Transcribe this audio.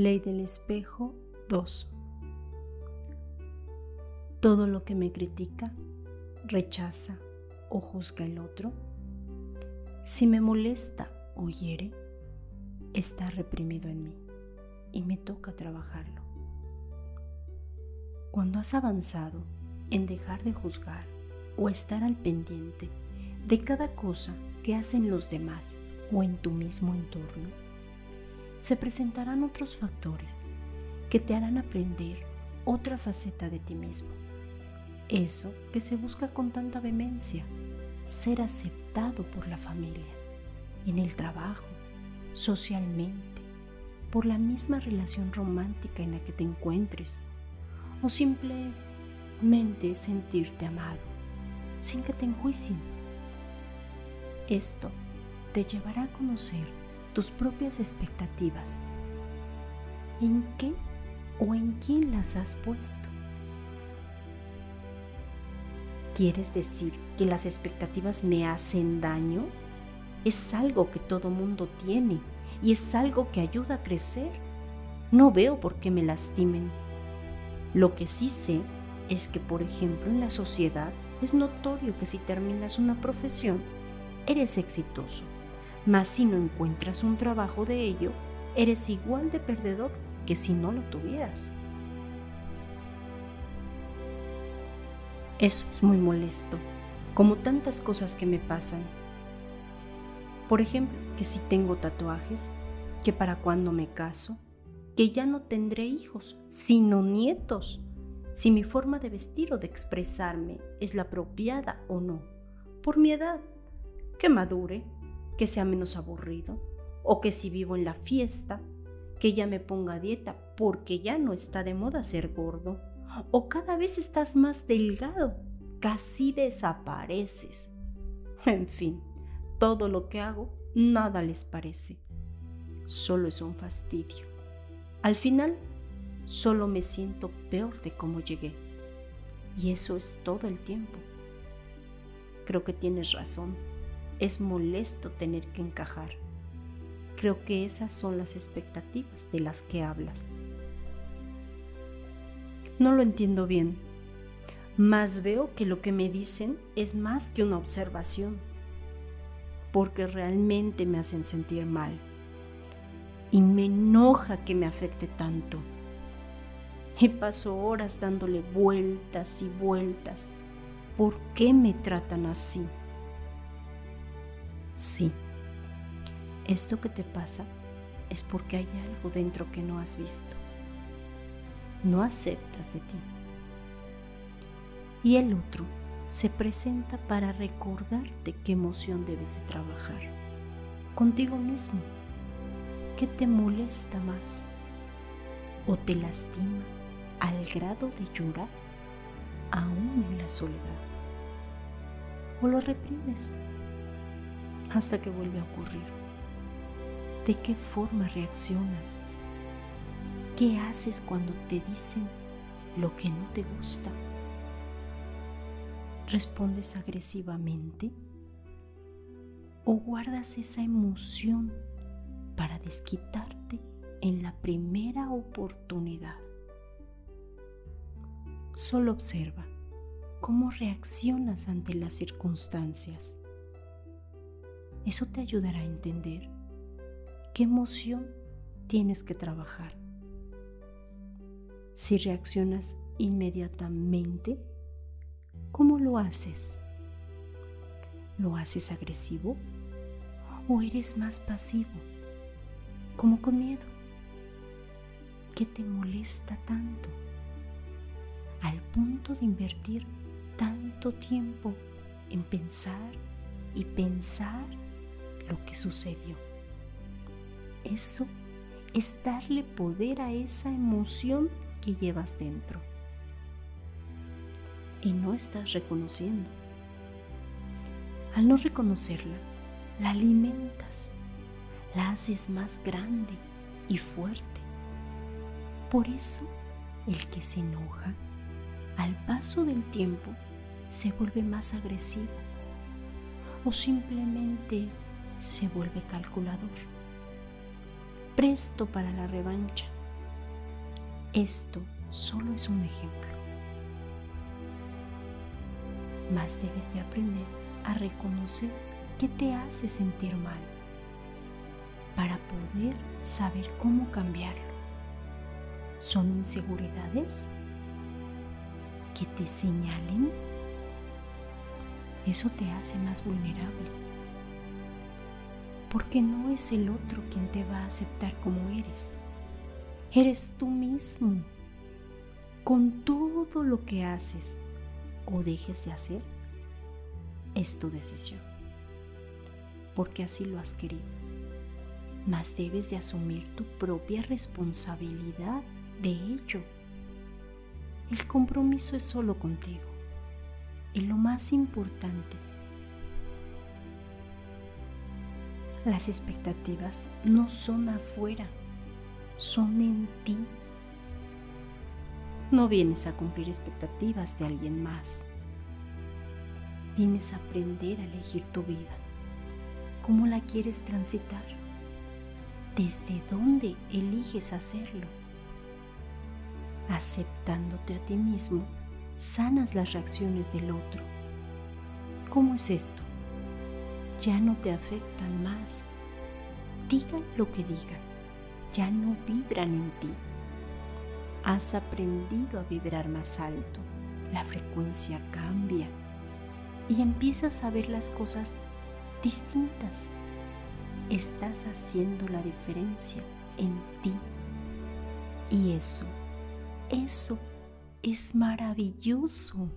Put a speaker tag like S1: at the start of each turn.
S1: Ley del espejo 2. Todo lo que me critica, rechaza o juzga el otro, si me molesta o hiere, está reprimido en mí y me toca trabajarlo. Cuando has avanzado en dejar de juzgar o estar al pendiente de cada cosa que hacen los demás o en tu mismo entorno, se presentarán otros factores que te harán aprender otra faceta de ti mismo. Eso que se busca con tanta vehemencia, ser aceptado por la familia, en el trabajo, socialmente, por la misma relación romántica en la que te encuentres, o simplemente sentirte amado, sin que te enjuicien. Esto te llevará a conocer tus propias expectativas. ¿En qué o en quién las has puesto? ¿Quieres decir que las expectativas me hacen daño? Es algo que todo mundo tiene y es algo que ayuda a crecer. No veo por qué me lastimen. Lo que sí sé es que, por ejemplo, en la sociedad es notorio que si terminas una profesión, eres exitoso mas si no encuentras un trabajo de ello, eres igual de perdedor que si no lo tuvieras. Eso es muy molesto, como tantas cosas que me pasan. Por ejemplo, que si tengo tatuajes, que para cuando me caso, que ya no tendré hijos, sino nietos, si mi forma de vestir o de expresarme es la apropiada o no, por mi edad, que madure, que sea menos aburrido, o que si vivo en la fiesta, que ya me ponga dieta porque ya no está de moda ser gordo, o cada vez estás más delgado, casi desapareces. En fin, todo lo que hago nada les parece. Solo es un fastidio. Al final, solo me siento peor de cómo llegué. Y eso es todo el tiempo. Creo que tienes razón es molesto tener que encajar. Creo que esas son las expectativas de las que hablas. No lo entiendo bien, mas veo que lo que me dicen es más que una observación, porque realmente me hacen sentir mal. Y me enoja que me afecte tanto. Y paso horas dándole vueltas y vueltas. ¿Por qué me tratan así? Sí, esto que te pasa es porque hay algo dentro que no has visto. No aceptas de ti. Y el otro se presenta para recordarte qué emoción debes de trabajar. Contigo mismo. ¿Qué te molesta más? ¿O te lastima al grado de llorar aún en la soledad? ¿O lo reprimes? Hasta que vuelve a ocurrir. ¿De qué forma reaccionas? ¿Qué haces cuando te dicen lo que no te gusta? ¿Respondes agresivamente? ¿O guardas esa emoción para desquitarte en la primera oportunidad? Solo observa cómo reaccionas ante las circunstancias. Eso te ayudará a entender qué emoción tienes que trabajar. Si reaccionas inmediatamente, ¿cómo lo haces? ¿Lo haces agresivo o eres más pasivo, como con miedo? ¿Qué te molesta tanto? Al punto de invertir tanto tiempo en pensar y pensar lo que sucedió. Eso es darle poder a esa emoción que llevas dentro. Y no estás reconociendo. Al no reconocerla, la alimentas, la haces más grande y fuerte. Por eso, el que se enoja, al paso del tiempo, se vuelve más agresivo o simplemente se vuelve calculador, presto para la revancha Esto solo es un ejemplo. Más debes de aprender a reconocer qué te hace sentir mal para poder saber cómo cambiarlo. ¿Son inseguridades? ¿Que te señalen? Eso te hace más vulnerable. Porque no es el otro quien te va a aceptar como eres. Eres tú mismo. Con todo lo que haces o dejes de hacer, es tu decisión. Porque así lo has querido. Mas debes de asumir tu propia responsabilidad de ello. El compromiso es solo contigo. Y lo más importante, las expectativas no son afuera, son en ti. No vienes a cumplir expectativas de alguien más. Vienes a aprender a elegir tu vida. ¿Cómo la quieres transitar? ¿Desde dónde eliges hacerlo? Aceptándote a ti mismo, sanas las reacciones del otro. ¿Cómo es esto? Ya no te afectan más. Digan lo que digan, ya no vibran en ti has aprendido a vibrar más alto, la frecuencia cambia y empiezas a ver las cosas distintas. Estás haciendo la diferencia en ti. Y eso, eso es maravilloso.